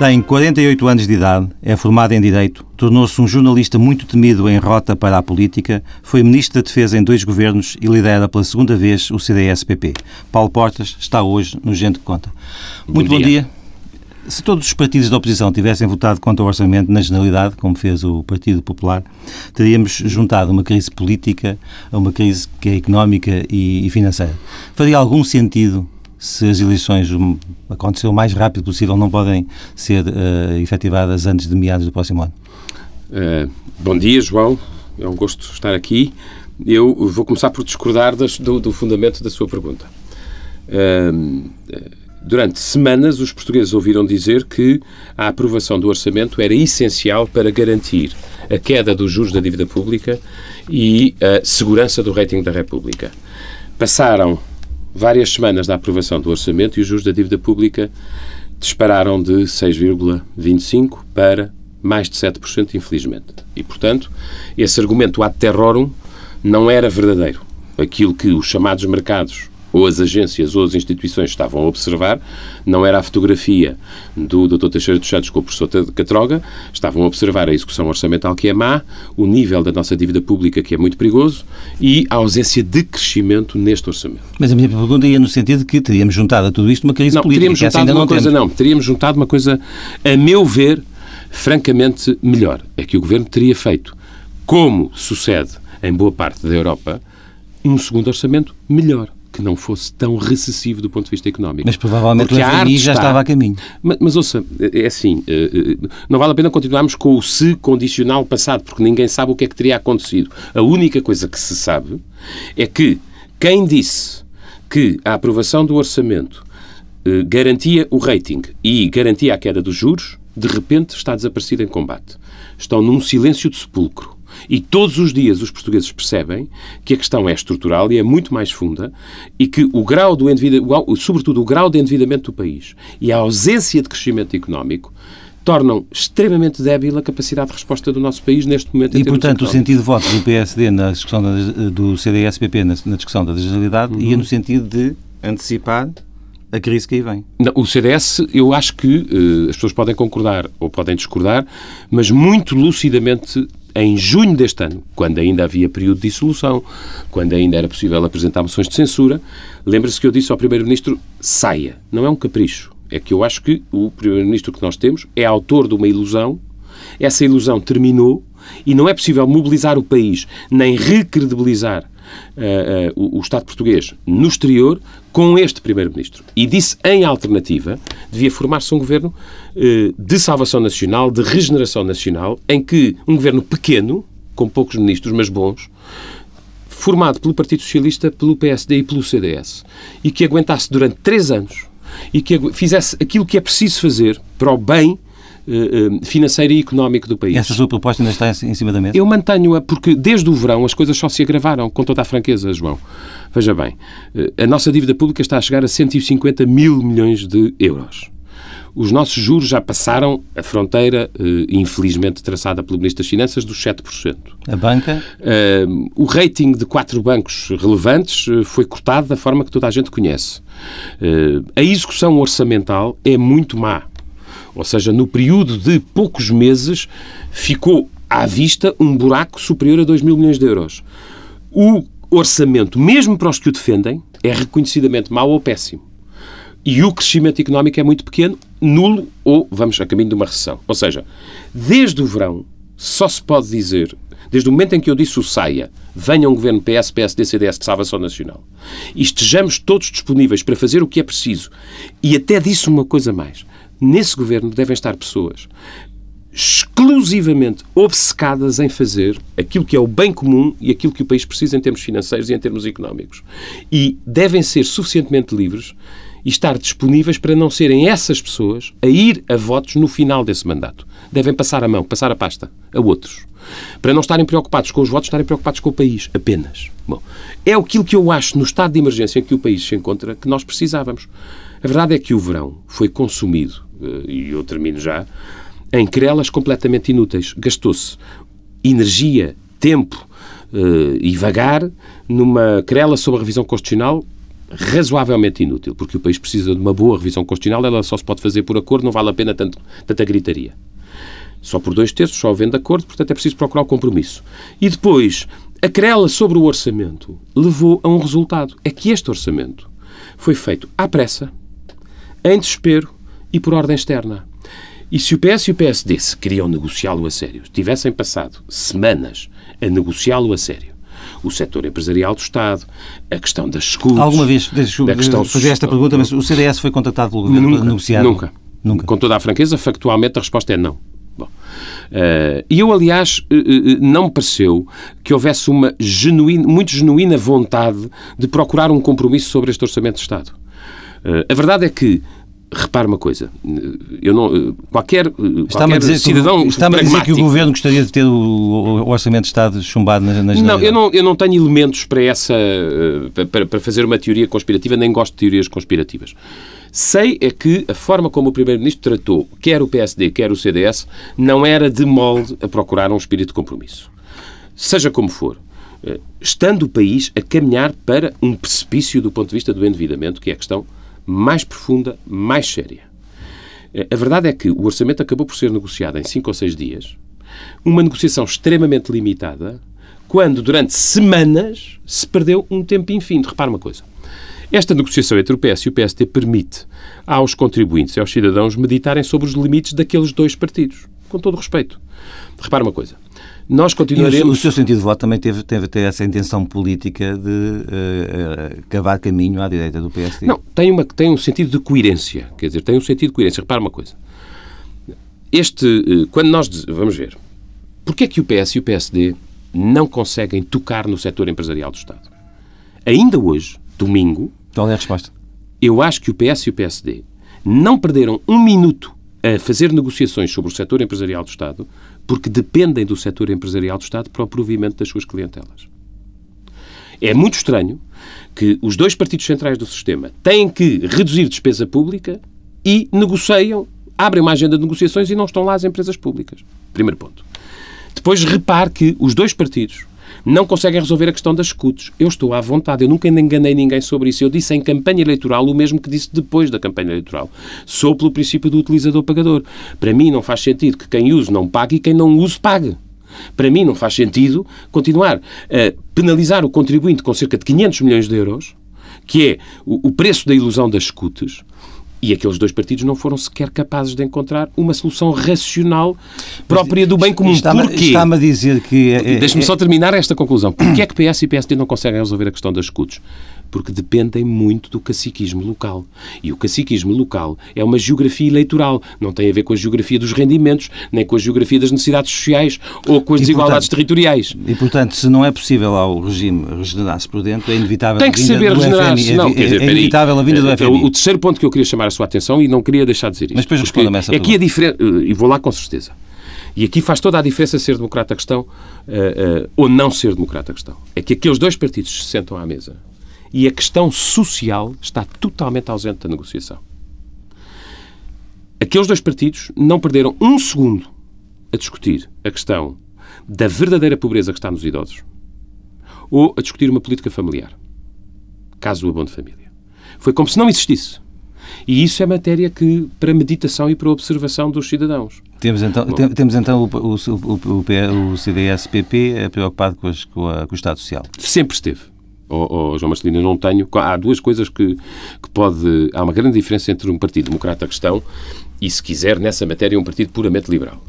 Tem 48 anos de idade, é formado em Direito, tornou-se um jornalista muito temido em rota para a política, foi Ministro da Defesa em dois governos e lidera pela segunda vez o CDS-PP. Paulo Portas está hoje no Gente que Conta. Muito bom, bom dia. dia. Se todos os partidos da oposição tivessem votado contra o orçamento na generalidade, como fez o Partido Popular, teríamos juntado uma crise política a uma crise que é económica e financeira. Faria algum sentido se as eleições aconteceram o mais rápido possível, não podem ser uh, efetivadas antes de meados do próximo ano? Uh, bom dia, João. É um gosto estar aqui. Eu vou começar por discordar das, do, do, fundamento da sua pergunta. Uh, durante semanas, os portugueses ouviram dizer que a aprovação do orçamento era essencial para garantir a queda dos juros da dívida pública e a segurança do rating da República. Passaram várias semanas da aprovação do orçamento e os juros da dívida pública dispararam de 6,25% para mais de 7%, infelizmente. E, portanto, esse argumento ad terrorum não era verdadeiro. Aquilo que os chamados mercados ou as agências ou as instituições estavam a observar, não era a fotografia do Dr. Teixeira dos Santos com o professor Catroga, estavam a observar a execução orçamental que é má, o nível da nossa dívida pública que é muito perigoso e a ausência de crescimento neste orçamento. Mas a minha pergunta ia no sentido de que teríamos juntado a tudo isto uma crise não, política. Teríamos juntado ainda uma não coisa, temos. não. Teríamos juntado uma coisa, a meu ver, francamente melhor. É que o Governo teria feito, como sucede em boa parte da Europa, um segundo orçamento melhor que não fosse tão recessivo do ponto de vista económico. Mas provavelmente Porque o FMI já está... estava a caminho. Mas, mas ouça, é assim, eh, eh, não vale a pena continuarmos com o se condicional passado, porque ninguém sabe o que é que teria acontecido. A única coisa que se sabe é que quem disse que a aprovação do orçamento eh, garantia o rating e garantia a queda dos juros, de repente está desaparecido em combate. Estão num silêncio de sepulcro. E todos os dias os portugueses percebem que a questão é estrutural e é muito mais funda e que o grau do endividamento, sobretudo o grau de endividamento do país e a ausência de crescimento económico tornam extremamente débil a capacidade de resposta do nosso país neste momento. E, portanto, o sentido de voto do PSD na discussão da, do CDS-PP na, na, discussão da legislaridade uhum. ia no sentido de antecipar a crise que aí vem. Não, o CDS, eu acho que uh, as pessoas podem concordar ou podem discordar, mas muito lucidamente em junho deste ano, quando ainda havia período de dissolução, quando ainda era possível apresentar moções de censura, lembra-se que eu disse ao Primeiro-Ministro: saia. Não é um capricho. É que eu acho que o Primeiro-Ministro que nós temos é autor de uma ilusão. Essa ilusão terminou e não é possível mobilizar o país nem recredibilizar uh, uh, o, o Estado português no exterior com este Primeiro-Ministro. E disse, em alternativa, devia formar-se um governo uh, de salvação nacional, de regeneração nacional, em que um governo pequeno, com poucos ministros, mas bons, formado pelo Partido Socialista, pelo PSD e pelo CDS, e que aguentasse durante três anos e que fizesse aquilo que é preciso fazer para o bem financeiro e económico do país. Essa sua proposta ainda está em cima da mesa? Eu mantenho-a porque desde o verão as coisas só se agravaram, com toda a franqueza, João. Veja bem, eh, a nossa dívida pública está a chegar a 150 mil milhões de euros. Os nossos juros já passaram a fronteira, infelizmente traçada pelo Ministro das Finanças, dos 7%. A banca? o rating de quatro bancos relevantes foi cortado da forma que toda a gente conhece. a execução orçamental é muito má. Ou seja, no período de poucos meses ficou à vista um buraco superior a 2 mil milhões de euros. O orçamento, mesmo para os que o defendem, é reconhecidamente mau ou péssimo. E o crescimento económico é muito pequeno, nulo ou vamos a caminho de uma recessão. Ou seja, desde o verão, só se pode dizer, desde o momento em que eu disse o saia, venha um governo PS, PSD, CDS de salvação nacional e estejamos todos disponíveis para fazer o que é preciso, e até disse uma coisa mais, nesse governo devem estar pessoas exclusivamente obcecadas em fazer aquilo que é o bem comum e aquilo que o país precisa em termos financeiros e em termos económicos. E devem ser suficientemente livres e estar disponíveis para não serem essas pessoas a ir a votos no final desse mandato. Devem passar a mão, passar a pasta a outros. Para não estarem preocupados com os votos, estarem preocupados com o país, apenas. Bom, é aquilo que eu acho no estado de emergência em que o país se encontra que nós precisávamos. A verdade é que o verão foi consumido e eu termino já, em querelas completamente inúteis. Gastou-se energia, tempo uh, e vagar numa querela sobre a revisão constitucional razoavelmente inútil, porque o país precisa de uma boa revisão constitucional, ela só se pode fazer por acordo, não vale a pena tanto, tanta gritaria. Só por dois terços, só havendo acordo, portanto é preciso procurar o compromisso. E depois, a querela sobre o orçamento levou a um resultado. É que este orçamento foi feito à pressa, em desespero e por ordem externa. E se o PS e o PSD se queriam negociá-lo a sério, tivessem passado semanas a negociá-lo a sério, o setor empresarial do Estado, a questão das escutas... Alguma vez, deixa eu fazer esta pergunta, mas o CDS foi contatado pelo governo nunca, negociar? Nunca. Nunca. Com toda a franqueza, factualmente a resposta é não. Uh, e eu, aliás, uh, uh, não me pareceu que houvesse uma genuína, muito genuína vontade de procurar um compromisso sobre este Orçamento de Estado. a verdade é que Repare uma coisa, eu não, qualquer, qualquer dizer cidadão Está-me a dizer que o Governo gostaria de ter o, Orçamento de Estado chumbado nas, nas Não, eu não, eu não tenho elementos para, essa, para, para fazer uma teoria conspirativa, nem gosto de teorias conspirativas. Sei é que a forma como o Primeiro-Ministro tratou quer o PSD, quer o CDS, não era de molde a procurar um espírito de compromisso. Seja como for, eh, estando o país a caminhar para um precipício do ponto de vista do endividamento, que é a questão mais profunda, mais séria. Eh, a verdade é que o orçamento acabou por ser negociado em cinco ou seis dias, uma negociação extremamente limitada, quando durante semanas se perdeu um tempo infinito. Repare uma coisa. Esta negociação entre o PS e o PST permite aos contribuintes e aos cidadãos meditarem sobre os limites daqueles dois partidos. Com todo respeito. Repare uma coisa. Nós continuaremos... O, o, seu sentido de voto também teve, teve, teve essa intenção política de uh, cavar caminho à direita do PSD? Não, tem, uma, tem um sentido de coerência. Quer dizer, tem um sentido de coerência. Repara uma coisa. Este, uh, quando nós... Vamos ver. Porquê é que o PS e o PSD não conseguem tocar no setor empresarial do Estado? Ainda hoje, domingo... Qual é a resposta? Eu acho que o PS e o PSD não perderam um minuto a fazer negociações sobre o setor empresarial do Estado porque dependem do setor empresarial do Estado para o provimento das suas clientelas. É muito estranho que os dois partidos centrais do sistema têm que reduzir despesa pública e negociam, abrem uma agenda de negociações e não estão lá as empresas públicas. Primeiro ponto. Depois repare que os dois partidos não conseguem resolver a questão das escutas. Eu estou à vontade, eu nunca enganei ninguém sobre isso. Eu disse em campanha eleitoral o mesmo que disse depois da campanha eleitoral. Sou pelo princípio do utilizador-pagador. Para mim não faz sentido que quem use não pague e quem não use pague. Para mim não faz sentido continuar a penalizar o contribuinte com cerca de 500 milhões de euros, que é o preço da ilusão das escutas, e aqueles dois partidos não foram sequer capazes de encontrar uma solução racional própria do bem comum. Está-me? Está a dizer que... É, Deixe-me é... só terminar esta conclusão. Porquê é que PS e PSD não conseguem resolver a questão das escudos? Porque dependem muito do caciquismo local. E o caciquismo local é uma geografia eleitoral, não tem a ver com a geografia dos rendimentos, nem com a geografia das necessidades sociais ou com as desigualdades portanto, territoriais. E, portanto, se não é possível ao regime regenerar-se por dentro, é inevitável tem que saber regenerar-se. Não, é, é inevitável a vinda do FMI. O terceiro ponto que eu queria chamar a sua atenção, e não queria deixar de dizer isto. Mas depois responda-me essa Aqui a diferença, e vou lá com certeza. E aqui faz toda a diferença ser democrata a questão uh, uh, ou não ser democrata a questão. É que aqueles dois partidos se sentam à mesa e a questão social está totalmente ausente da negociação. Aqueles dois partidos não perderam um segundo a discutir a questão da verdadeira pobreza que está nos idosos ou a discutir uma política familiar, caso do abono de família. Foi como se não existisse. E isso é matéria que para meditação e para observação dos cidadãos. Temos então, Bom, temos então o, o, o, o CDS-PP preocupado com, as, com, a, com o Estado Social? Sempre esteve oh, oh, João Marcelino, não tenho. Há duas coisas que, que pode. Há uma grande diferença entre um Partido Democrata Cristão e, se quiser, nessa matéria, um partido puramente liberal.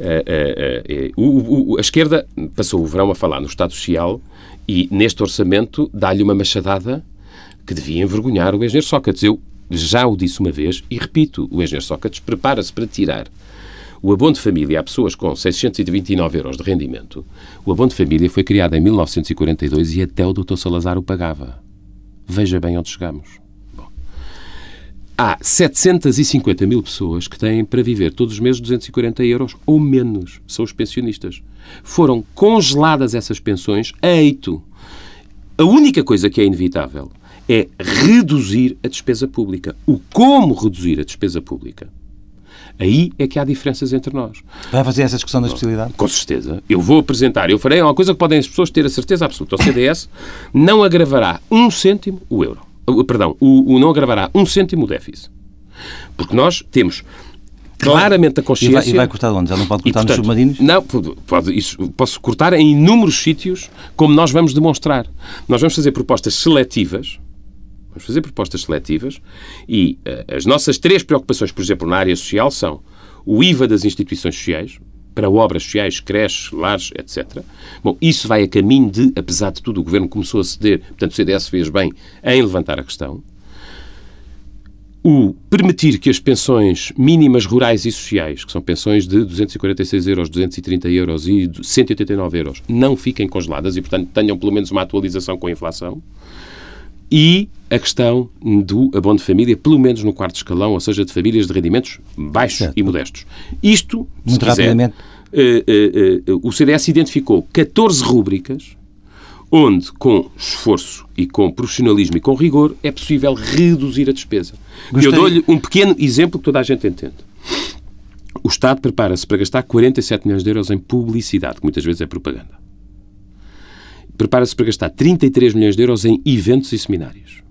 É, o, o, a esquerda passou o verão a falar no Estado Social e, neste orçamento, dá-lhe uma machadada que devia envergonhar o engenheiro Sócrates. Eu já o disse uma vez e repito: o engenheiro Sócrates prepara-se para tirar o abono de família a pessoas com 629 euros de rendimento, o abono de família foi criado em 1942 e até o Dr. Salazar o pagava. Veja bem onde chegamos. Bom, há 750 mil pessoas que têm para viver todos os meses 240 euros ou menos. São os pensionistas. Foram congeladas essas pensões a eito. A única coisa que é inevitável é reduzir a despesa pública. O como reduzir a despesa pública Aí é que há diferenças entre nós. Vai fazer essa discussão da especialidade? Com certeza. Eu vou apresentar, eu farei uma coisa que podem as pessoas ter a certeza absoluta. O CDS não agravará um cêntimo o euro. perdão, o, o não agravará um cêntimo o déficit. Porque nós temos claramente a consciência... E vai, e vai cortar onde? Já não pode cortar e, portanto, nos submarinos? Não, pode, isso, posso cortar em inúmeros sítios, como nós vamos demonstrar. Nós vamos fazer propostas seletivas, vamos fazer propostas seletivas, e uh, as nossas três preocupações, por exemplo, na área social, são o IVA das instituições sociais, para obras sociais, creches, lares, etc. Bom, isso vai a caminho de, apesar de tudo, o Governo começou a ceder, portanto o CDS fez bem em levantar a questão o permitir que as pensões mínimas rurais e sociais, que são pensões de 246 euros, 230 euros e 189 euros, não fiquem congeladas e, portanto, tenham pelo menos uma atualização com a inflação. E a questão do abono de família, pelo menos no quarto escalão, ou seja, de famílias de rendimentos baixos certo. e modestos. Isto, Muito quiser, rapidamente. Uh, uh, uh, o CDS identificou 14 rúbricas onde, com esforço e com profissionalismo e com rigor, é possível reduzir a despesa. Gostaria... Eu dou-lhe um pequeno exemplo que toda a gente entende. O Estado prepara-se para gastar 47 milhões de euros em publicidade, que muitas vezes é propaganda. Prepara-se para gastar 33 milhões de euros em eventos e seminários.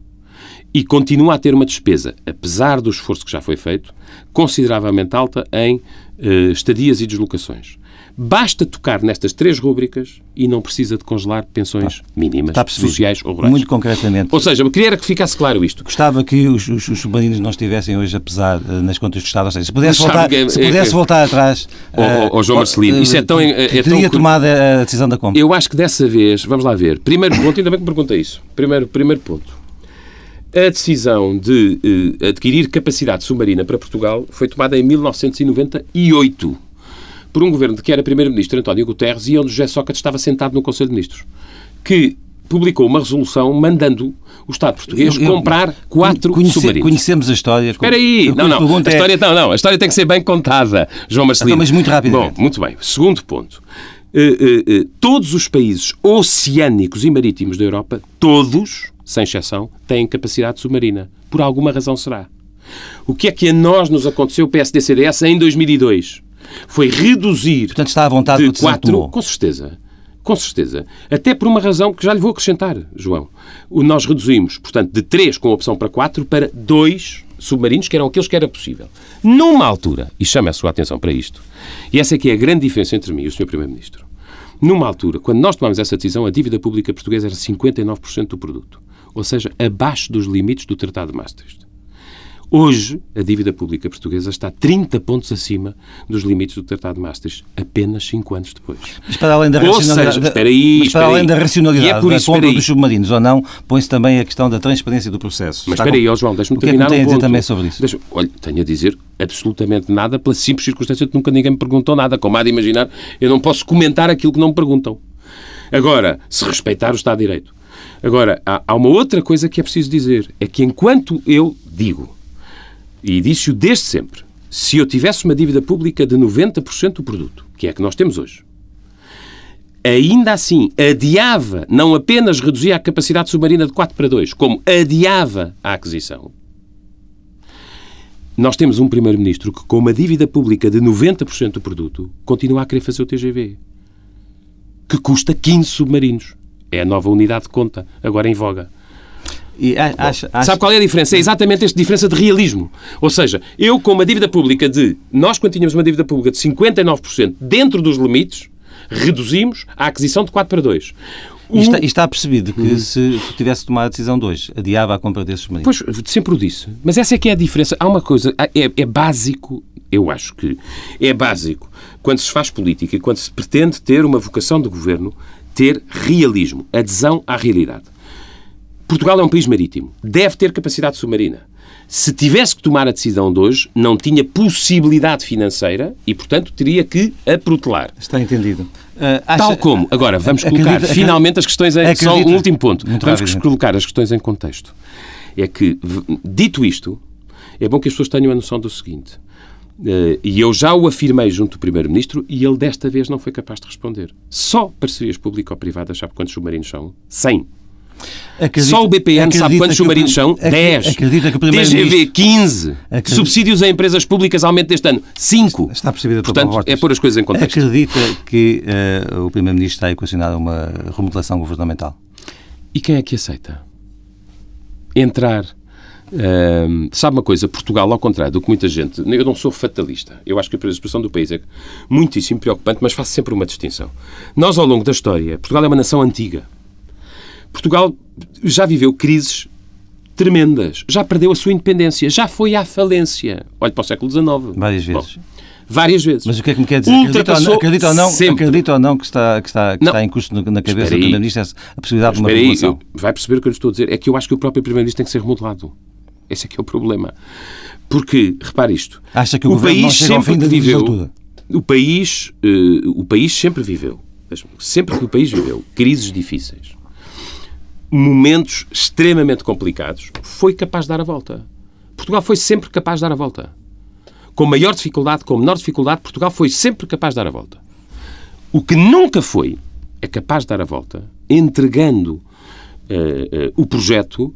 E continua a ter uma despesa, apesar do esforço que já foi feito, consideravelmente alta em uh, estadias e deslocações. Basta tocar nestas três rúbricas e não precisa de congelar pensões tá. mínimas, sociais ou rurais. Muito concretamente. Ou seja, eu queria que ficasse claro isto. Gostava que os, os, os submarinos não estivessem hoje, apesar uh, nas contas do Estado. Ou seja, se pudesse, voltar, que, se pudesse é, voltar atrás... Uh, João Marcelino, uh, isso é tão... É, é teria tão... tomado a decisão da compra. Eu acho que dessa vez, vamos lá ver, primeiro ponto, ainda bem que me pergunta isso, primeiro, primeiro ponto. A decisão de uh, adquirir capacidade submarina para Portugal foi tomada em 1998 por um governo de que era primeiro-ministro António Guterres e onde José Sócrates estava sentado no Conselho de Ministros, que publicou uma resolução mandando o Estado português eu, eu, comprar quatro conhece, submarinos. Conhecemos a história. Espera aí, não, não, a história, é... não, não, a história tem que ser bem contada, João Marcelino. Então, mas muito rápido. Bom, muito bem. Segundo ponto. Uh, uh, uh, todos os países oceânicos e marítimos da Europa, todos, sem exceção, têm capacidade submarina. Por alguma razão será. O que é que a nós nos aconteceu, PSD-CDS, em 2002? foi reduzir Portanto, está à vontade de 4, com certeza. Com certeza. Até por uma razão que já lhe vou acrescentar, João. Nós reduzimos, portanto, de 3 com opção para 4 para 2 submarinos, que eram aqueles que era possível. Numa altura, e chama a sua atenção para isto, e essa é que é a grande diferença entre mim e o Sr. Primeiro-Ministro. Numa altura, quando nós tomámos essa decisão, a dívida pública portuguesa era 59% do produto. Ou seja, abaixo dos limites do Tratado de Maastricht. Hoje, a dívida pública portuguesa está 30 pontos acima dos limites do Tratado de Maastricht, apenas 5 anos depois. Mas para além da racionalidade, seja, espera aí, mas para além aí. da racionalidade é por isso, da compra dos submarinos ou não, põe-se também a questão da transparência do processo. Mas espera aí, oh João, deixa-me terminar o que é que tem um a dizer também sobre isso? Deixa, olha, tenho a dizer absolutamente nada pela simples circunstância de que nunca ninguém me perguntou nada. Como há de imaginar, eu não posso comentar aquilo que não me perguntam. Agora, se respeitar o Estado de Direito. Agora, há, há uma outra coisa que é preciso dizer. É que enquanto eu digo e disse-o desde sempre, se eu tivesse uma dívida pública de 90% do produto, que é a que nós temos hoje, ainda assim adiava, não apenas reduzia a capacidade submarina de 4 para 2, como adiava a aquisição, nós temos um Primeiro-Ministro que, com uma dívida pública de 90% do produto, continua a querer fazer o TGV, que custa 15 submarinos. É a nova unidade de conta, agora em voga. E acha, acha... Sabe qual é a diferença? É exatamente esta diferença de realismo. Ou seja, eu com uma dívida pública de... Nós, quando tínhamos uma dívida pública de 59% dentro dos limites, reduzimos a aquisição de 4 para 2. E está, está, percebido que hum. se tivesse tomado a decisão de hoje, adiava a compra desses submarinos. Pois, sempre o disse. Mas essa é que é a diferença. Há uma coisa, é, é básico, eu acho que é básico, quando se faz política e quando se pretende ter uma vocação de governo, ter realismo, adesão à realidade. Portugal é um país marítimo. Deve ter capacidade submarina. Se tivesse que tomar a decisão de hoje, não tinha possibilidade financeira e, portanto, teria que a protelar. Está entendido. Uh, acha... Tal como. Agora, vamos colocar acredita, finalmente as questões em... Acredita. Só um último ponto. Vamos rápido. colocar as questões em contexto. É que, dito isto, é bom que as pessoas tenham a noção do seguinte. Uh, e eu já o afirmei junto do Primeiro-Ministro e ele desta vez não foi capaz de responder. Só parcerias público-privadas, sabe quantos submarinos são? 100. Acredita, Só o BPN sabe quantos submarinos são? 10. Acredita que o TGV, 15. Acredita. Subsídios a empresas públicas aumento deste ano, 5. Está percebido Portanto, é pôr as coisas em contexto. Acredita que uh, o Primeiro-Ministro está a equacionar uma remodelação governamental? E quem é que aceita? entrar. Uh, sabe uma coisa? Portugal, ao contrário do que muita gente. Eu não sou fatalista. Eu acho que a situação do país é muitíssimo preocupante, mas faço sempre uma distinção. Nós, ao longo da história, Portugal é uma nação antiga. Portugal já viveu crises tremendas. Já perdeu a sua independência. Já foi à falência. Olhe para o século XIX. Várias vezes. Bom, várias vezes. Mas o que é que me quer dizer? Acredita ou, não, acredita, ou não, acredita ou não que está, que está, que está em custo na cabeça do Primeiro-Ministro a possibilidade de uma remodelação? Vai perceber o que eu lhe estou a dizer. É que eu acho que o próprio Primeiro-Ministro tem que ser remodelado. Esse é que é o problema. Porque, repare isto. Acha que o, o país sempre viveu. O país, uh, o país sempre viveu. Sempre que o país viveu crises difíceis, momentos extremamente complicados, foi capaz de dar a volta. Portugal foi sempre capaz de dar a volta. Com maior dificuldade, com menor dificuldade, Portugal foi sempre capaz de dar a volta. O que nunca foi é capaz de dar a volta entregando uh, uh, o projeto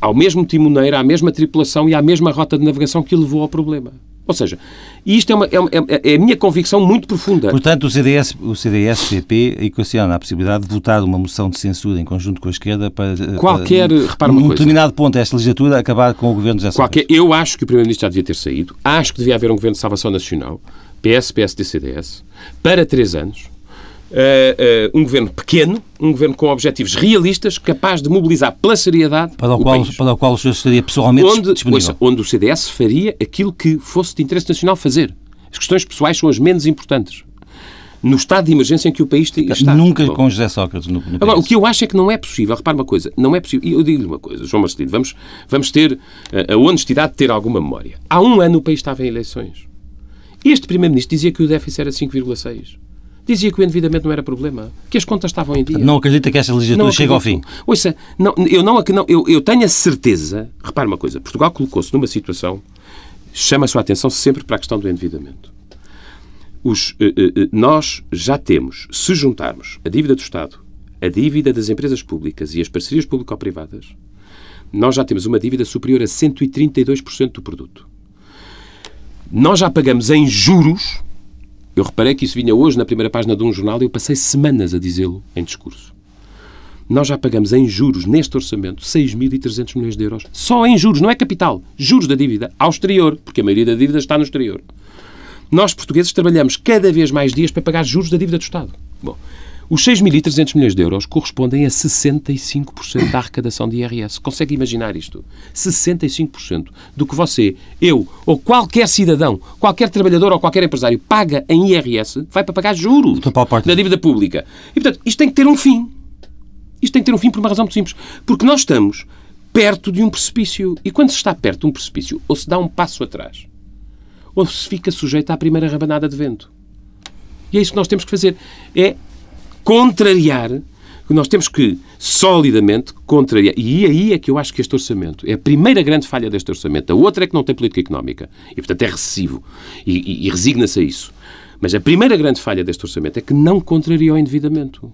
ao mesmo timoneiro, à mesma tripulação e à mesma rota de navegação que levou ao problema. Ou seja, isto é, uma, é, uma, é, é a minha convicção muito profunda. Portanto, o CDS, o CDS-PP equaciona a possibilidade de votar uma moção de censura em conjunto com a esquerda para... Qualquer, uh, repara uma num coisa. determinado ponto desta legislatura, acabar com o governo José Qualquer, Eu acho que o Primeiro-Ministro já devia ter saído. Acho que devia haver um governo de salvação nacional, PS, PSD, CDS, para três anos Uh, uh, um governo pequeno, um governo com objetivos realistas, capaz de mobilizar pela seriedade para o, o qual, país. Para o qual o senhor estaria pessoalmente onde, disponível. Ouça, onde o CDS faria aquilo que fosse de interesse nacional fazer. As questões pessoais são as menos importantes. No estado de emergência em que o país está. Nunca Bom. com José Sócrates no, no Agora, o que eu acho é que não é possível, repare uma coisa, não é possível, e eu digo-lhe uma coisa, João Marcelino, vamos, vamos ter a, a honestidade de ter alguma memória. Há um ano o país estava em eleições. Este Primeiro-Ministro dizia que o déficit era 5,6 dizia que o endividamento não era problema, que as contas estavam em dia. Não acredita que esta legislatura chegue ao fim? Ouça, não, eu, não, não, eu, eu tenho a certeza, repare uma coisa, Portugal colocou-se numa situação, chama a sua atenção sempre para a questão do endividamento. Os, eh, eh, eh, nós já temos, se juntarmos a dívida do Estado, a dívida das empresas públicas e as parcerias público-privadas, nós já temos uma dívida superior a 132% do produto. Nós já pagamos em juros eu reparei que isso vinha hoje na primeira página de um jornal e eu passei semanas a dizê-lo em discurso. Nós já pagamos em juros, neste orçamento, 6.300 milhões de euros. Só em juros, não é capital. Juros da dívida ao exterior, porque a maioria da dívida está no exterior. Nós, portugueses, trabalhamos cada vez mais dias para pagar juros da dívida do Estado. Bom, os 6.300 milhões de euros correspondem a 65% da arrecadação de IRS. Consegue imaginar isto? 65% do que você, eu ou qualquer cidadão, qualquer trabalhador ou qualquer empresário paga em IRS vai para pagar juros da dívida pública. E, portanto, isto tem que ter um fim. Isto tem que ter um fim por uma razão muito simples. Porque nós estamos perto de um precipício. E quando se está perto de um precipício, ou se dá um passo atrás, ou se fica sujeito à primeira rabanada de vento. E é isso que nós temos que fazer. É contrariar nós temos que, solidamente, contrariar. E aí é que eu acho que este orçamento é a primeira grande falha deste orçamento. A outra é que não tem política económica. E, portanto, é recessivo. E, e, e resigna-se a isso. Mas a primeira grande falha deste orçamento é que não contraria o endividamento.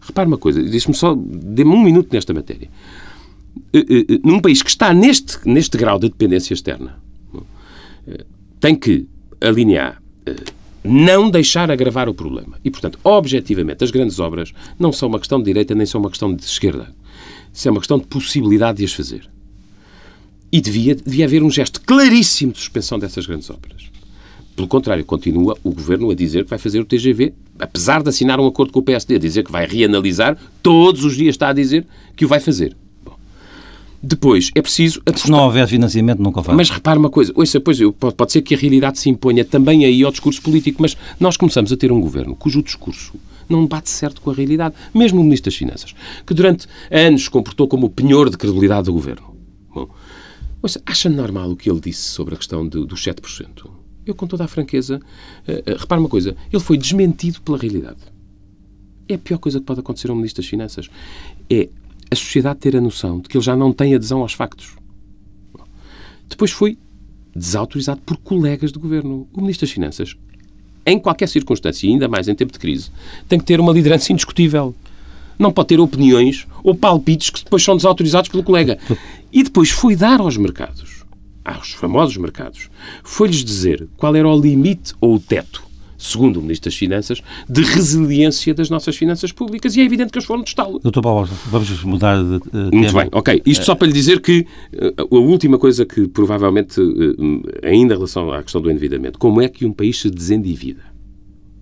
Repare uma coisa, diz-me só, dê-me um minuto nesta matéria. Eh, eh, eh, num país que está neste, neste grau de dependência externa, tem que alinhar não deixar agravar o problema. E, portanto, objetivamente, as grandes obras não são uma questão de direita nem são uma questão de esquerda. Isso é uma questão de possibilidade de as fazer. E devia, devia haver um gesto claríssimo de suspensão dessas grandes obras. Pelo contrário, continua o Governo a dizer que vai fazer o TGV, apesar de assinar um acordo com o PSD, a dizer que vai reanalisar, todos os dias está a dizer que o vai fazer. Depois, é preciso... Apostar. Se não houver financiamento, nunca faz. Mas repare uma coisa. Ouça, pois, pode ser que a realidade se imponha também aí ao discurso político, mas nós começamos a ter um governo cujo discurso não bate certo com a realidade. Mesmo o Ministro das Finanças, que durante anos se comportou como o penhor de credibilidade do governo. Bom, ouça, acha normal o que ele disse sobre a questão do, dos 7%? Eu, com toda a franqueza, uh, uh, repare uma coisa. Ele foi desmentido pela realidade. É a pior coisa que pode acontecer a um Ministro das Finanças. É a sociedade ter a noção de que ele já não tem adesão aos factos. Depois foi desautorizado por colegas de governo. O Ministro das Finanças, em qualquer circunstância, e ainda mais em tempo de crise, tem que ter uma liderança indiscutível. Não pode ter opiniões ou palpites que depois são desautorizados pelo colega. E depois foi dar aos mercados, aos famosos mercados, foi-lhes dizer qual era o limite ou o teto segundo o Ministro das Finanças, de resiliência das nossas finanças públicas e é evidente que eles foram de estalo. Doutor Paulo, vamos mudar de uh, tema. Muito bem, ok. Isto só para lhe dizer que uh, a última coisa que provavelmente, uh, ainda em relação à questão do endividamento, como é que um país se desendivida?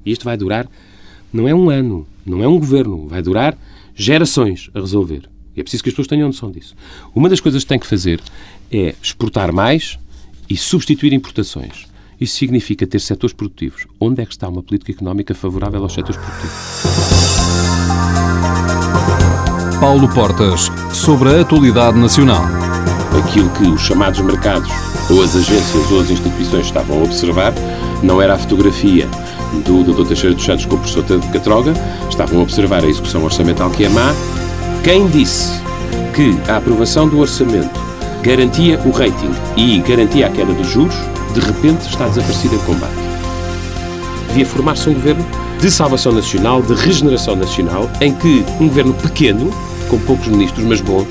E isto vai durar, não é um ano, não é um governo, vai durar gerações a resolver. E é preciso que as pessoas tenham noção disso. Uma das coisas que tem que fazer é exportar mais e substituir importações. Isso significa ter setores produtivos. Onde é que está uma política económica favorável aos setores produtivos? Paulo Portas, sobre a atualidade nacional. Aquilo que os chamados mercados, ou as agências ou as instituições estavam a observar, não era a fotografia do Dr. Teixeira dos Santos com o professor Pedro Catroga, estavam a observar a execução orçamental que é má. Quem disse que a aprovação do orçamento garantia o rating e garantia a queda dos juros, de repente está desaparecido em combate. Devia formar-se um governo de salvação nacional, de regeneração nacional, em que um governo pequeno, com poucos ministros, mas bons,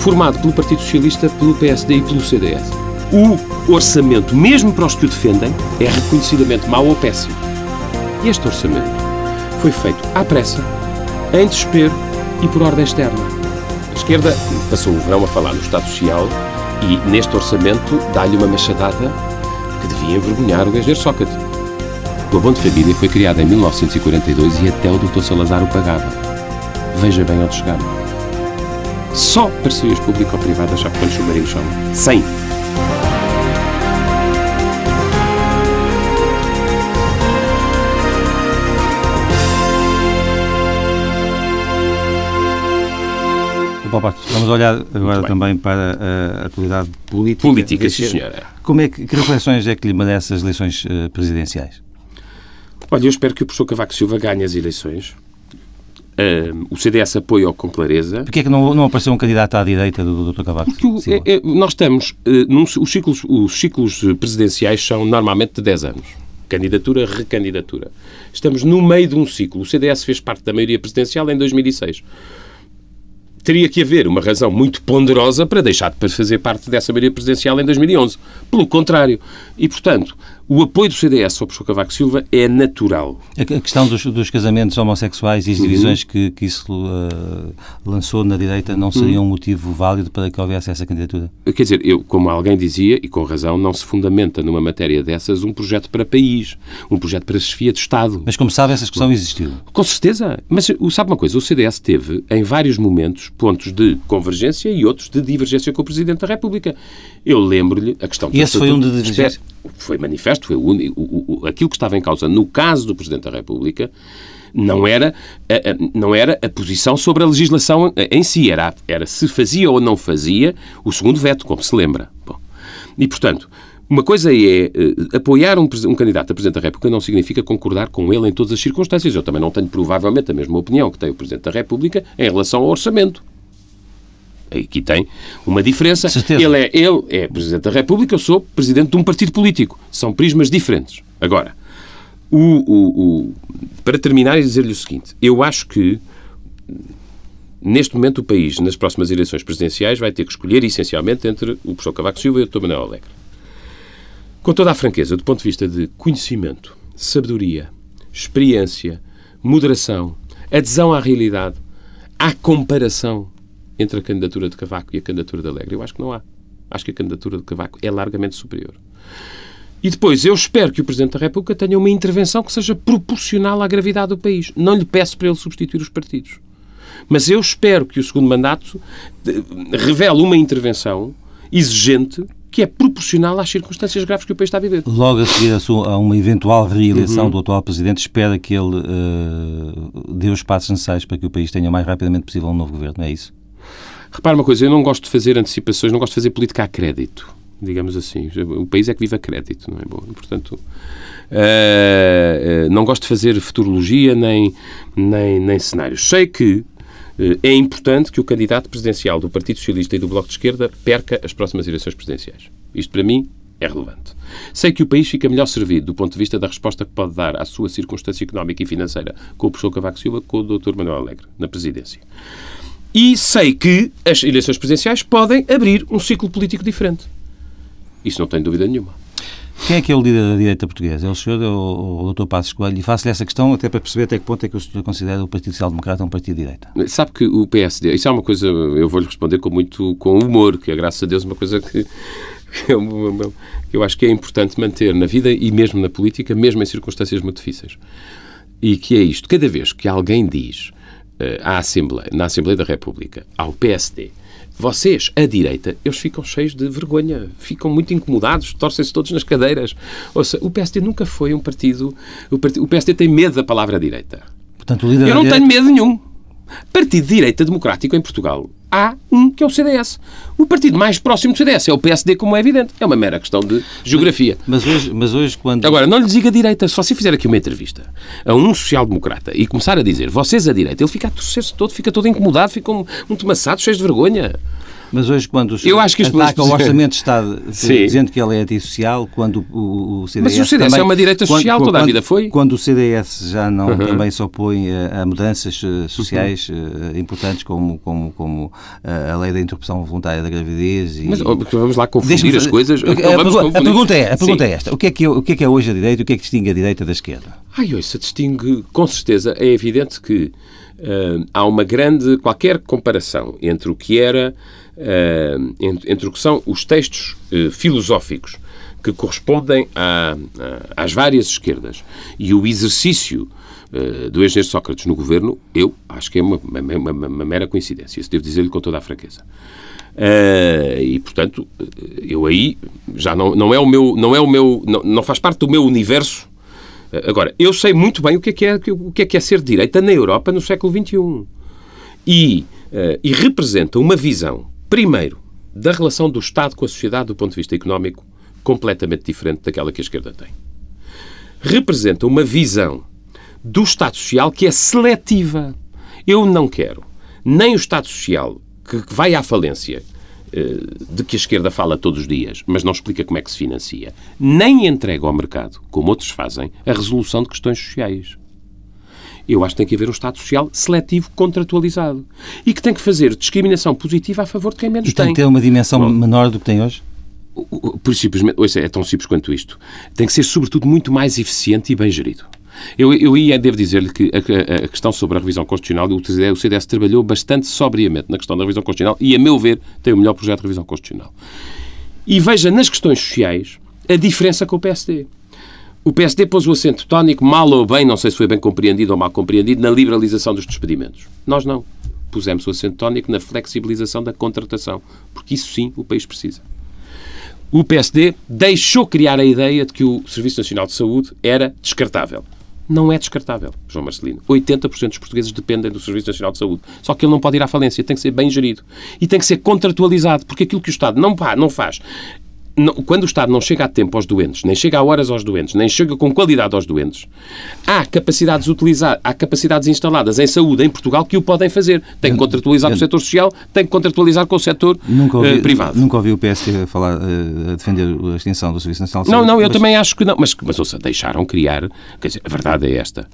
formado pelo Partido Socialista, pelo PSD e pelo CDS. O orçamento, mesmo para os que o defendem, é reconhecidamente mau ou péssimo. E este orçamento foi feito à pressa, em desespero e por ordem externa. A esquerda passou o verão a falar no Estado Social e, neste orçamento, dá-lhe uma machadada que devia envergonhar o engenheiro Sócrates. O abono de família foi criado em 1942 e até o Dr. Salazar o pagava. Veja bem onde chegamos. Só parcerias público-privadas já quantos submarinos são? 100. Vamos olhar agora também para a atualidade política. Política, sim, senhora. Como é que, que reflexões é que lhe merece as eleições uh, presidenciais? Olha, eu espero que o professor Cavaco Silva ganhe as eleições. Uh, o CDS apoia-o com clareza. Porquê é que não, não apareceu um candidato à direita do Dr. Cavaco Silva? É, é, nós estamos... Uh, num, os, ciclos, os ciclos presidenciais são normalmente de 10 anos. Candidatura, recandidatura. Estamos no meio de um ciclo. O CDS fez parte da maioria presidencial em 2006 teria que haver uma razão muito ponderosa para deixar de fazer parte dessa maioria presidencial em 2011. Pelo contrário. E, portanto, o apoio do CDS ao professor Cavaco Silva é natural. A questão dos, dos casamentos homossexuais e as divisões uhum. que, que, isso uh, lançou na direita não seria uhum. um motivo válido para que houvesse essa candidatura? Quer dizer, eu, como alguém dizia, e com razão, não se fundamenta numa matéria dessas um projeto para país, um projeto para chefia de Estado. Mas, como sabe, essa discussão existiu. Com certeza. Mas sabe uma coisa? O CDS teve, em vários momentos, pontos de convergência e outros de divergência com o Presidente da República. Eu lembro-lhe a questão... E esse foi um de divergência? Foi manifesto, foi o, o, o, aquilo que estava em causa no caso do Presidente da República não era, a, não era a posição sobre a legislação em si, era, era se fazia ou não fazia o segundo veto, como se lembra. Bom, e, portanto, uma coisa é uh, apoiar um, um, candidato a Presidente da República não significa concordar com ele em todas as circunstâncias. Eu também não tenho provavelmente a mesma opinião que tem o Presidente da República em relação ao orçamento. Aqui tem uma diferença. Ele é, ele é Presidente da República, eu sou Presidente de um partido político. São prismas diferentes. Agora, o, o, o, para terminar e dizer-lhe o seguinte, eu acho que neste momento o país, nas próximas eleições presidenciais, vai ter que escolher essencialmente entre o professor Cavaco Silva e o Dr. Manuel Alegre. Com toda a franqueza, do ponto de vista de conhecimento, sabedoria, experiência, moderação, adesão à realidade, à comparação entre a candidatura de Cavaco e a candidatura de Alegre? Eu acho que não há. Acho que a candidatura de Cavaco é largamente superior. E depois, eu espero que o Presidente da República tenha uma intervenção que seja proporcional à gravidade do país. Não lhe peço para ele substituir os partidos. Mas eu espero que o segundo mandato revele uma intervenção exigente que é proporcional às circunstâncias graves que o país está a viver. Logo a seguir a uma eventual reeleição uhum. do atual Presidente, espera que ele uh, dê os passos necessários para que o país tenha o mais rapidamente possível um novo governo, é isso? Repara uma coisa, eu não gosto de fazer antecipações, não gosto de fazer política a crédito, digamos assim. O país é que vive a crédito, não é? Bom, portanto, uh, não gosto de fazer futurologia nem, nem, nem cenários. Sei que uh, é importante que o candidato presidencial do Partido Socialista e do Bloco de Esquerda perca as próximas eleições presidenciais. Isto, para mim, é relevante. Sei que o país fica melhor servido do ponto de vista da resposta que pode dar à sua circunstância económica e financeira com o professor Cavaco Silva, com o Dr. Manuel Alegre, na presidência. E sei que as eleições presidenciais podem abrir um ciclo político diferente. Isso não tenho dúvida nenhuma. Quem é que é o líder da direita portuguesa? É o senhor ou o Dr. Passos Coelho? E faço-lhe essa questão até para perceber até que ponto é que o senhor considera o Partido Social Democrata um partido de direita. Sabe que o PSD, isso é uma coisa, eu vou-lhe responder com muito com humor, que é graças a Deus uma coisa que, que eu acho que é importante manter na vida e mesmo na política, mesmo em circunstâncias muito difíceis. E que é isto, cada vez que alguém diz à Assembleia, na Assembleia da República, ao PSD, vocês, a direita, eles ficam cheios de vergonha, ficam muito incomodados, torcem-se todos nas cadeiras. Ou seja, o PSD nunca foi um partido. O, PSD tem medo da palavra direita. Portanto, o líder Eu não direita... tenho medo nenhum. Partido de Direita Democrático em Portugal há um que é o CDS. O partido mais próximo do CDS é o PSD, como é evidente. É uma mera questão de geografia. Mas, mas hoje, mas hoje quando... Agora, não lhe diga direita. Se você fizer aqui uma entrevista a um social-democrata e começar a dizer vocês a direita, ele fica a torcer-se todo, fica todo incomodado, fica um, um tomaçado, cheio de vergonha. Mas hoje, quando o eu acho que ataca o Orçamento de Estado dizendo que ele é antissocial, quando o, o CDS. Mas o CDS também, é uma direita social, quando, toda a vida foi. Quando o CDS já não uhum. também se opõe a, a mudanças eh, sociais uhum. importantes, como, como, como a lei da interrupção voluntária da gravidez. E... Mas vamos lá confundir as coisas. A, a, pergunta é, a pergunta é esta: o que é que, é, o que é que é hoje a direita e o que é que distingue a direita da esquerda? Ai, hoje se distingue, com certeza, é evidente que uh, há uma grande. qualquer comparação entre o que era uh, entre o que são os textos uh, filosóficos que correspondem a, às várias esquerdas e o exercício uh, do engenheiro Sócrates no governo, eu acho que é uma, uma, uma, uma mera coincidência. Isso devo dizer-lhe com toda a franqueza. Uh, e portanto eu aí já não, não é o meu não é o meu não, não faz parte do meu universo agora eu sei muito bem o que é que é o que é que é ser direita na Europa no século XXI e uh, e representa uma visão primeiro, da relação do Estado com a sociedade do ponto de vista económico completamente diferente daquela que a esquerda tem. Representa uma visão do Estado Social que é seletiva. Eu não quero nem o Estado Social que vai à falência, eh, de que a esquerda fala todos os dias, mas não explica como é que se financia, nem entrega ao mercado, como outros fazem, a resolução de questões sociais. Eu acho que tem que haver um Estado Social seletivo, contratualizado. E que tem que fazer discriminação positiva a favor de quem menos e tem. tem que ter uma dimensão Bom, menor do que tem hoje? Por simplesmente, ouça, é tão simples quanto isto. Tem que ser, sobretudo, muito mais eficiente e bem gerido. Eu, eu ia, devo dizer-lhe que a, a, questão sobre a revisão constitucional, o CDS trabalhou bastante sobriamente na questão da revisão constitucional e, a meu ver, tem o melhor projeto de revisão constitucional. E veja nas questões sociais a diferença com o PSD. O PSD pôs o acento tónico, mal ou bem, não sei se foi bem compreendido ou mal compreendido, na liberalização dos despedimentos. Nós não. Pusemos o acento tónico na flexibilização da contratação, porque isso sim o país precisa. O PSD deixou criar a ideia de que o Serviço Nacional de Saúde era descartável. Não é descartável, João Marcelino. 80% dos portugueses dependem do Serviço Nacional de Saúde. Só que ele não pode ir à falência, tem que ser bem gerido. E tem que ser contratualizado, porque aquilo que o Estado não, não faz não, quando o Estado não chega a tempo aos doentes, nem chega a horas aos doentes, nem chega com qualidade aos doentes, há capacidades utilizadas, há capacidades instaladas em saúde em Portugal que o podem fazer. Tem que contratualizar com o setor social, tem que contratualizar com o setor ouvi, uh, privado. Nunca ouvi o PSD falar, uh, a defender a extinção do Serviço Nacional de Saúde. Não, não, eu mas... também acho que não. Mas, mas ouça, deixaram criar. Quer dizer, a verdade é esta.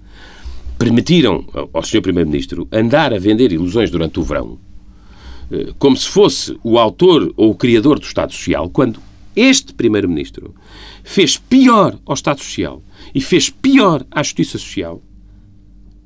Permitiram ao Sr. Primeiro-Ministro andar a vender ilusões durante o verão, eh, como se fosse o autor ou o criador do Estado Social, quando este Primeiro-Ministro fez pior ao Estado Social e fez pior à Justiça Social,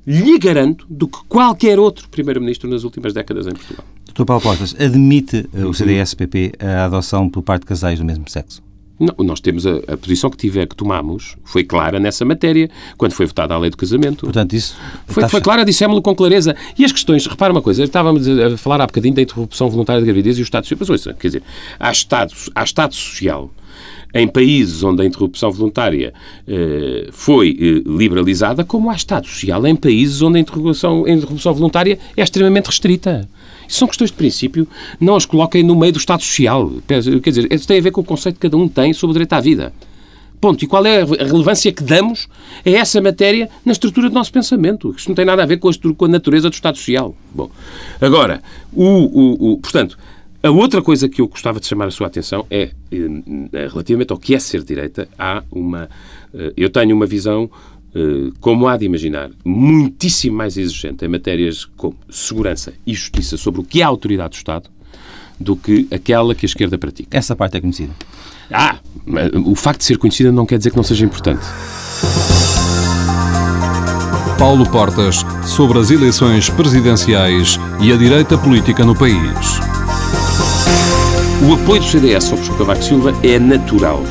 lhe garanto, do que qualquer outro Primeiro-Ministro nas últimas décadas em Portugal. Dr. Paulo Portas, admite eh, o CDS-PP a adoção por parte de casais do mesmo sexo? Não, nós temos a, a, posição que tiver que tomamos foi clara nessa matéria, quando foi votada a lei do casamento. Portanto, isso foi, foi clara, dissemos-lo com clareza. E as questões, repara uma coisa, estávamos a falar há bocadinho da interrupção voluntária de gravidez e o Estado Social. Mas ouça, quer dizer, há Estado, há estado social em países onde a interrupção voluntária eh, foi eh, liberalizada, como há Estado social em países onde a interrupção, a interrupção voluntária é extremamente restrita. Isso são questões de princípio, não as coloquem no meio do Estado Social. Quer dizer, isso tem a ver com o conceito que cada um tem sobre o direito à vida. Ponto. E qual é a relevância que damos a essa matéria na estrutura do nosso pensamento? Isto não tem nada a ver com a, com a natureza do Estado Social. Bom, agora, o, o, o, portanto, a outra coisa que eu gostava de chamar a sua atenção é, eh, relativamente ao que é ser direita, há uma. Eh, eu tenho uma visão como há de imaginar, muitíssimo mais exigente em matérias como segurança e justiça sobre o que é a autoridade do Estado do que aquela que a esquerda pratica. Essa parte é conhecida. Ah, O facto de ser conhecida não quer dizer que não seja importante. Paulo Portas sobre as eleições presidenciais e a direita política no país. O apoio do CDS ao professor Cavaco Silva é natural.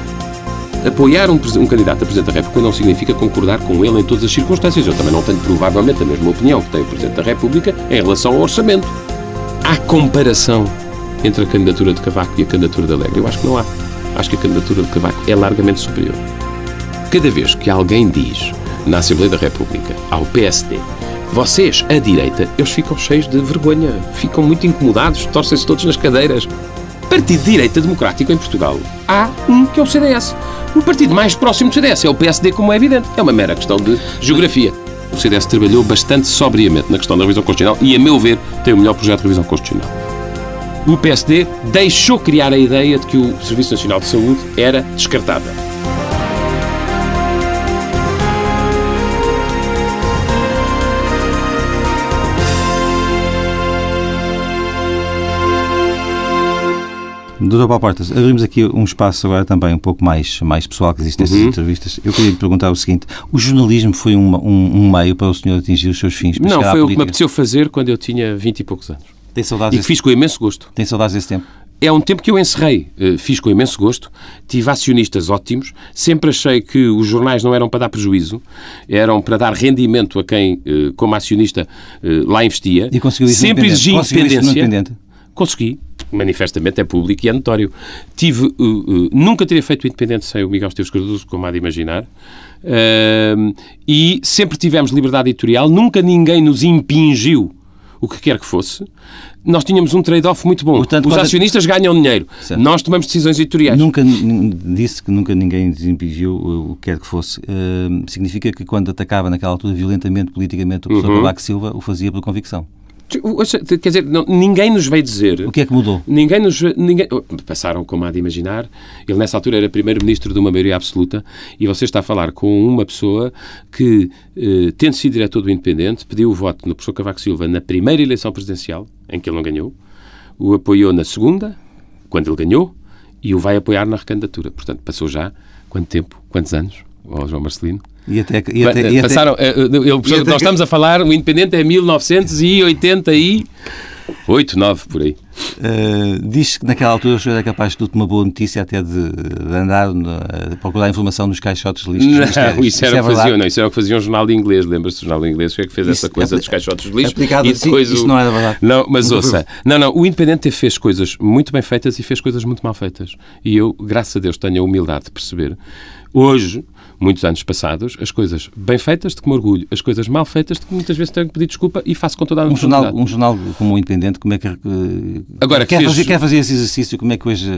Apoiar um, um, candidato a Presidente da República não significa concordar com ele em todas as circunstâncias. Eu também não tenho provavelmente a mesma opinião que tem o Presidente da República em relação ao orçamento. Há comparação entre a candidatura de Cavaco e a candidatura de Alegre? Eu acho que não há. Acho que a candidatura de Cavaco é largamente superior. Cada vez que alguém diz na Assembleia da República ao PSD vocês, a direita, eles ficam cheios de vergonha, ficam muito incomodados, torcem-se todos nas cadeiras. Partido de Direita Democrático em Portugal, há um que é o CDS. O partido mais próximo do CDS é o PSD, como é evidente. É uma mera questão de geografia. O CDS trabalhou bastante sobriamente na questão da revisão constitucional e, a meu ver, tem o melhor projeto de revisão constitucional. O PSD deixou criar a ideia de que o Serviço Nacional de Saúde era descartável. Doutor Paulo Portas, abrimos aqui um espaço agora também um pouco mais, mais pessoal que existe nestas uhum. entrevistas. Eu queria lhe perguntar o seguinte: o jornalismo foi um, um, um meio para o senhor atingir os seus fins? Não, foi o que me apeteceu fazer quando eu tinha 20 e poucos anos. Tem saudades? E que fiz com imenso gosto. Tem saudades desse tempo? É um tempo que eu encerrei. Eh, fiz com imenso gosto. Tive acionistas ótimos. Sempre achei que os jornais não eram para dar prejuízo, eram para dar rendimento a quem, eh, como acionista, eh, lá investia. E conseguiu isso Sempre exigi independência. Consegui manifestamente é público e é notório. Tive, uh, uh, nunca teria feito o Independente sem o Miguel Esteves Cardoso, como há de imaginar, uh, e sempre tivemos liberdade editorial, nunca ninguém nos impingiu o que quer que fosse. Nós tínhamos um trade-off muito bom. Portanto, Os acionistas ganham dinheiro. Certo. Nós tomamos decisões editoriais. Nunca disse que nunca ninguém desimpingiu o que quer que fosse. Significa que quando atacava naquela altura violentamente, politicamente, o professor uhum. Silva, o fazia por convicção. Quer dizer, não, ninguém nos veio dizer. O que é que mudou? Ninguém nos. Ninguém, passaram, como há de imaginar. Ele, nessa altura, era primeiro-ministro de uma maioria absoluta e você está a falar com uma pessoa que, eh, tendo sido diretor do Independente, pediu o voto no professor Cavaco Silva na primeira eleição presidencial, em que ele não ganhou, o apoiou na segunda, quando ele ganhou, e o vai apoiar na recandidatura. Portanto, passou já quanto tempo? Quantos anos? Ó João Marcelino? E até, e até, e Passaram, até, eu, eu, nós até, estamos a falar, o Independente é 1988, 9 por aí. Uh, diz que naquela altura o senhor era capaz de ter uma boa notícia até de, de andar a procurar informação nos caixotes de lixo. Não, isso era, isso é faziam, não, isso era o que fazia um jornal de inglês. Lembra-se do jornal de inglês? O que é que fez isso, essa coisa dos caixotes de lixo? Aplicado e depois isso o... não era verdade. Não, mas ouça, não, não, o Independente fez coisas muito bem feitas e fez coisas muito mal feitas. E eu, graças a Deus, tenho a humildade de perceber. Hoje, muitos anos passados, as coisas bem feitas de que me orgulho, as coisas mal feitas de que muitas vezes tenho que pedir desculpa e faço com toda a um jornal Um jornal como o Independente, como é que... Agora, quer, fez... fazer, quer fazer esse exercício, como é que hoje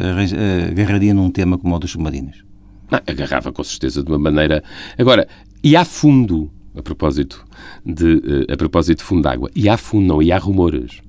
agarraria num tema como o dos submarinos? Não, agarrava com certeza de uma maneira... Agora, e há fundo, a propósito de, eh, a propósito de fundo de água, e há fundo não, e há rumores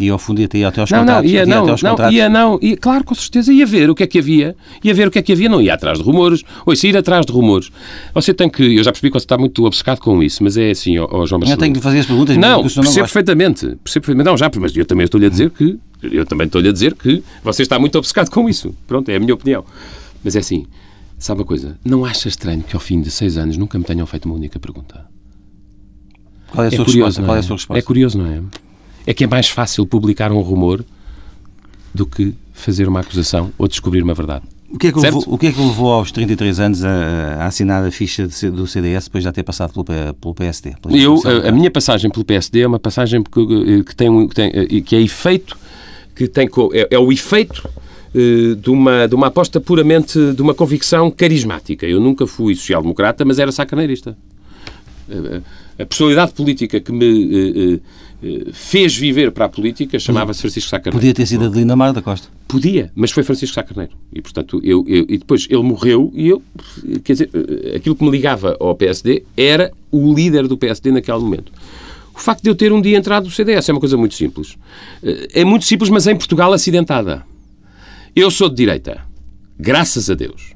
e ao fundo ia até aos não, contratos? Não, ia, não, não, contratos. ia não, ia, claro, com certeza, ia ver o que é que havia, ia ver o que é que havia, não ia atrás de rumores, ou ia ir atrás de rumores. Você tem que, eu já percebi que você está muito obcecado com isso, mas é assim, ó, ó João Marcelo. Eu tenho que fazer as perguntas, não, percebo não perfeitamente, percebo perfeitamente, não, já, mas eu também estou-lhe a dizer que, eu também estou-lhe a dizer que você está muito obcecado com isso, pronto, é a minha opinião. Mas é assim, sabe uma coisa, não acha estranho que ao fim de seis anos nunca me tenham feito uma única pergunta? Qual é a, é sua, curioso, resposta? Qual é a sua resposta? É curioso, não é? É que é mais fácil publicar um rumor do que fazer uma acusação ou descobrir uma verdade. O que, é que levou, o que é que levou aos 33 anos a, a assinar a ficha de, do CDS depois de já ter passado pelo, pelo PSD? Eu, a, a, minha passagem pelo PSD é uma passagem que, que, tem, que, tem, eh, que é efeito, que tem, é, é o efeito eh, de uma, de uma aposta puramente, de uma convicção carismática. Eu nunca fui social-democrata, mas era sacaneirista. Eh, a personalidade política que me eh, fez viver para a política chamava-se Francisco Sá Carneiro. Podia ter sido Adelina Mar da Costa. Podia, mas foi Francisco Sá Carneiro. E, portanto, eu, eu, e depois ele morreu e eu, quer dizer, eh, aquilo que me ligava ao PSD era o líder do PSD naquele momento. O facto de eu ter um dia entrado no CDS é uma coisa muito simples. Eh, é muito simples, mas em Portugal acidentada. Eu sou de direita. Graças a Deus.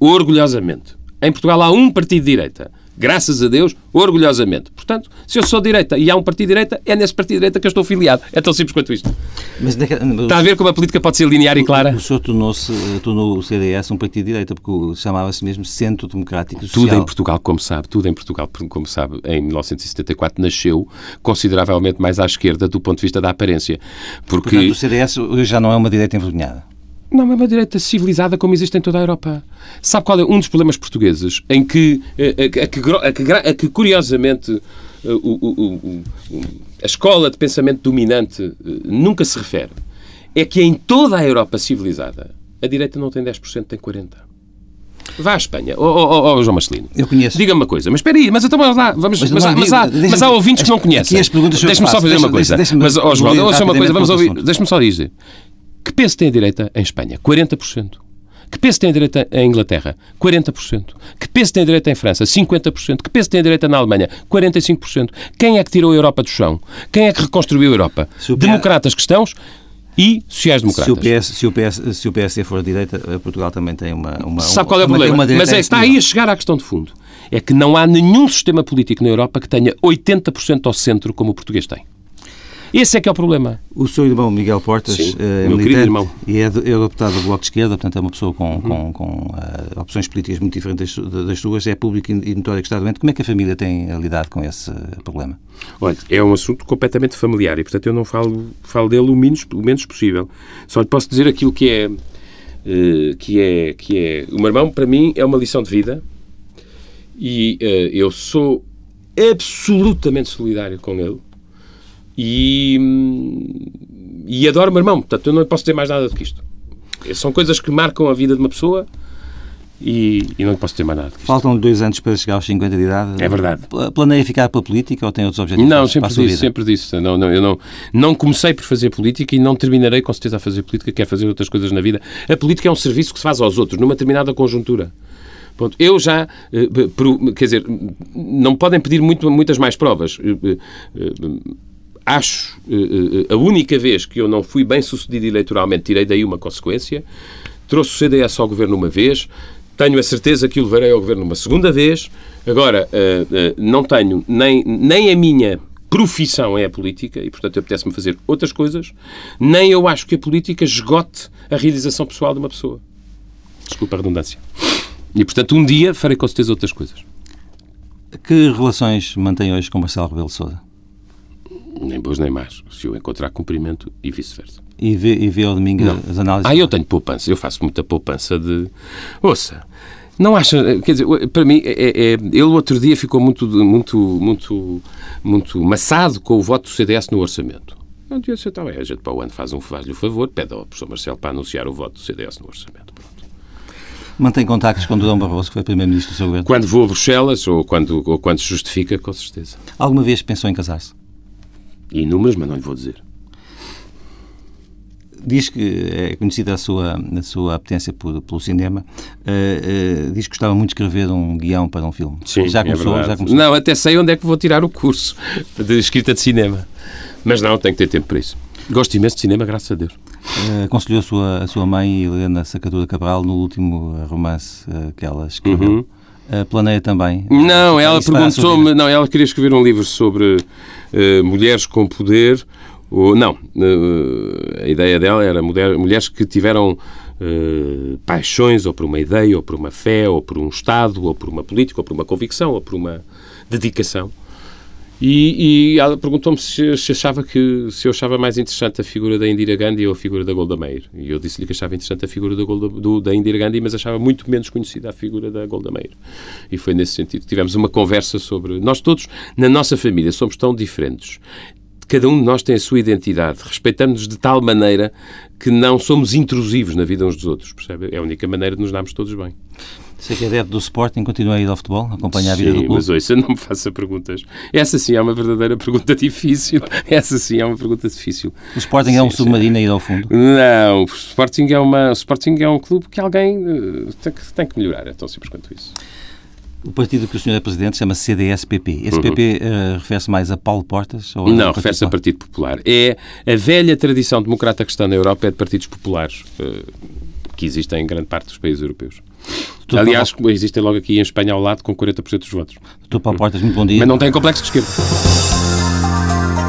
Orgulhosamente. Em Portugal há um partido de direita. Graças a Deus, orgulhosamente. Portanto, se eu sou direita e há um partido direita, é nesse partido direita que eu estou filiado. É tão simples quanto isto. Mas, Está a ver como a política pode ser linear e clara? O, o senhor tornou-se, tornou o CDS um partido direita, porque chamava-se mesmo Centro Democrático Social. Tudo em Portugal, como sabe, tudo em Portugal, como sabe, em 1974 nasceu consideravelmente mais à esquerda do ponto de vista da aparência. Porque... Portanto, o CDS já não é uma direita envergonhada. Não, é uma direita civilizada como existe em toda a Europa. Sabe qual é um dos problemas portugueses em que, a, eh, a, a, que, a que, curiosamente, eh, o, o, o, a escola de pensamento dominante eh, nunca se refere? É que em toda a Europa civilizada, a direita não tem 10%, tem 40%. Vá à Espanha. Ó oh, oh, oh, João Marcelino. Eu conheço. Diga-me uma coisa. Mas espera aí, mas então vamos lá. Vamos, mas, mas, há, mas, há, mas há ouvintes que não conhecem. Deixa-me só fazer uma coisa. Mas, ó João, deixa uma coisa. Vamos ouvir. Deixa-me só dizer. Que peso tem a direita em Espanha? 40%. Que peso tem a direita em Inglaterra? 40%. Que peso tem a direita em França? 50%. Que peso tem a direita na Alemanha? 45%. Quem é que tirou a Europa do chão? Quem é que reconstruiu a Europa? Democratas cristãos e sociais-democratas. Se, o PS, se, o PS, se o PSD for a direita, Portugal também tem uma... uma Sabe qual é o problema? Mas é, está aí a chegar à questão de fundo. É que não há nenhum sistema político na Europa que tenha 80% ao centro como o português tem. Esse é que é o problema. O seu irmão Miguel Portas Sim, é militante irmão. e é, é deputado do Bloco de Esquerda, portanto é uma pessoa com, uhum. com, com uh, opções políticas muito diferentes das, das suas, é público e notório que está doente. Como é que a família tem lidado com esse problema? Olha, é um assunto completamente familiar e, portanto, eu não falo, falo dele o menos, o menos possível. Só lhe posso dizer aquilo que é, uh, que é, que é... O meu irmão, para mim, é uma lição de vida e uh, eu sou absolutamente solidário com ele e, e adoro o meu irmão. Portanto, eu não posso dizer mais nada do que isto. São coisas que marcam a vida de uma pessoa e, e não posso dizer mais nada. Faltam dois anos para chegar aos 50 de idade. É verdade. Planeia ficar pela política ou tem outros objetivos? Não, sempre disse, sempre disse. Não, não, eu não, não comecei por fazer política e não terminarei com certeza a fazer política, quer fazer outras coisas na vida. A política é um serviço que se faz aos outros, numa determinada conjuntura. Ponto. Eu já, eh, quer dizer, não podem pedir muito, muitas mais provas eh, eh, acho, eh, eh, a única vez que eu não fui bem sucedido eleitoralmente, tirei daí uma consequência, trouxe o CDS ao governo uma vez, tenho a certeza que o levarei ao governo uma segunda vez, agora eh, não tenho nem, nem a minha profissão é a política e, portanto, apetece-me fazer outras coisas, nem eu acho que a política esgote a realização pessoal de uma pessoa. Desculpa a redundância. E, portanto, um dia farei com certeza outras coisas. Que relações mantém hoje com Marcelo Rebelo Sousa? Nem boas nem más, se eu encontrar cumprimento e vice-versa. E vê, e vê ao domingo não. as análises? Ah, eu tenho poupança, eu faço muita poupança de... Ouça, não acha, quer dizer, para mim, é, é, ele outro dia ficou muito, muito, muito, muito maçado com o voto do CDS no orçamento. Tinha de está bem, a gente para o ano faz um faz-lhe o favor, pede ao professor Marcelo para anunciar o voto do CDS no orçamento. Pronto. Mantém contactos com o Dom Barroso, que foi Primeiro-Ministro do seu governo? Quando vou a Bruxelas ou quando, ou quando se justifica, com certeza. Alguma vez pensou em casar-se? Inúmeras, mas não lhe vou dizer. Diz que é conhecida a sua, a sua apetência por, pelo cinema. Uh, uh, diz que gostava muito de escrever um guião para um filme. Sim, já é começou, é já começou? Não, até sei onde é que vou tirar o curso de escrita de cinema. Mas não, tenho que ter tempo para isso. Gosto imenso de cinema, graças a Deus. Uh, aconselhou a sua, a sua mãe, Helena Sacadura Cabral, no último romance uh, que ela escreveu. Uhum. Uh, planeia também? Não, ela perguntou-me... Não, ela queria escrever um livro sobre uh, mulheres com poder. Ou, não, uh, a ideia dela era mulher, mulheres que tiveram paixões ou por uma ideia, ou por uma fé, ou por um Estado, ou por uma política, ou por uma convicção, ou por uma dedicação. E, e ela perguntou-me se, se, achava que se eu achava mais interessante a figura da Indira Gandhi ou a figura da Golda Meir. E eu disse-lhe que achava interessante a figura da, Golda, do, da Indira Gandhi, mas achava muito menos conhecida a figura da Golda Meir. E foi nesse sentido. Tivemos uma conversa sobre. Nós todos, na nossa família, somos tão diferentes cada um de nós tem a sua identidade. Respeitamos-nos de tal maneira que não somos intrusivos na vida uns dos outros, percebe? É a única maneira de nos darmos todos bem. Sei que é adepto do Sporting, continua a ir ao futebol, acompanhar a vida sim, do clube. mas ouça, não me faça perguntas. Essa sim é uma verdadeira pergunta difícil. Essa sim é uma pergunta difícil. O Sporting sim, é um submarino a ir ao fundo? Não, o Sporting é, uma, o Sporting é um clube que alguém uh, tem, que, tem que melhorar, é tão simples quanto isso. O partido que o senhor é presidente chama-se CDS-PP. Esse uhum. PP uh, refere-se mais a Paulo Portas? Ou não, refere-se a Partido Popular. É a velha tradição democrata que está na Europa é de partidos populares. Uh, que existem em grande parte dos países europeus. Doutor Aliás, Paulo... existem logo aqui em Espanha ao lado com 40% dos votos. Doutor Paulo Portas, muito bom dia. Mas não tem complexo de esquerda.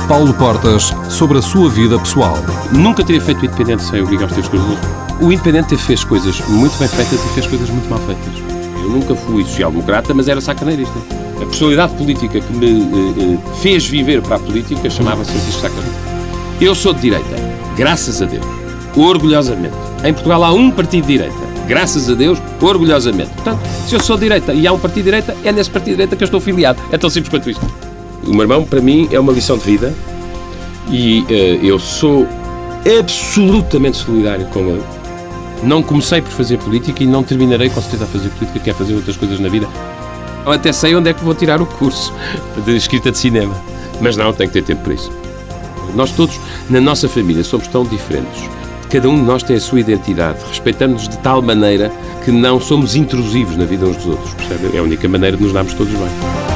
Paulo Portas, sobre a sua vida pessoal. Nunca teria feito o Independente sem obrigar os teus coisas. O Independente fez coisas muito bem feitas e fez coisas muito mal feitas. Eu nunca fui social-democrata, mas era sacaneirista. A personalidade política que me eh, eh fez viver para a política chamava-se Francisco Sacaneiro. Eu sou de direita, graças a Deus, orgulhosamente. Em Portugal há um partido de direita, graças a Deus, orgulhosamente. Portanto, se eu sou direita e há um partido de direita, é nesse partido de direita que eu estou filiado. É tão simples quanto isto. O meu irmão, para mim, é uma lição de vida e uh, eu sou absolutamente solidário com ele. Não comecei por fazer política e não terminarei com certeza a fazer política, quer fazer outras coisas na vida. Eu até sei onde é que vou tirar o curso de escrita de cinema, mas não, tenho que ter tempo para isso. Nós todos, na nossa família, somos tão diferentes. Cada um de nós tem a sua identidade. Respeitamos-nos de tal maneira que não somos intrusivos na vida uns dos outros. Percebe? É a única maneira de nos darmos todos bem.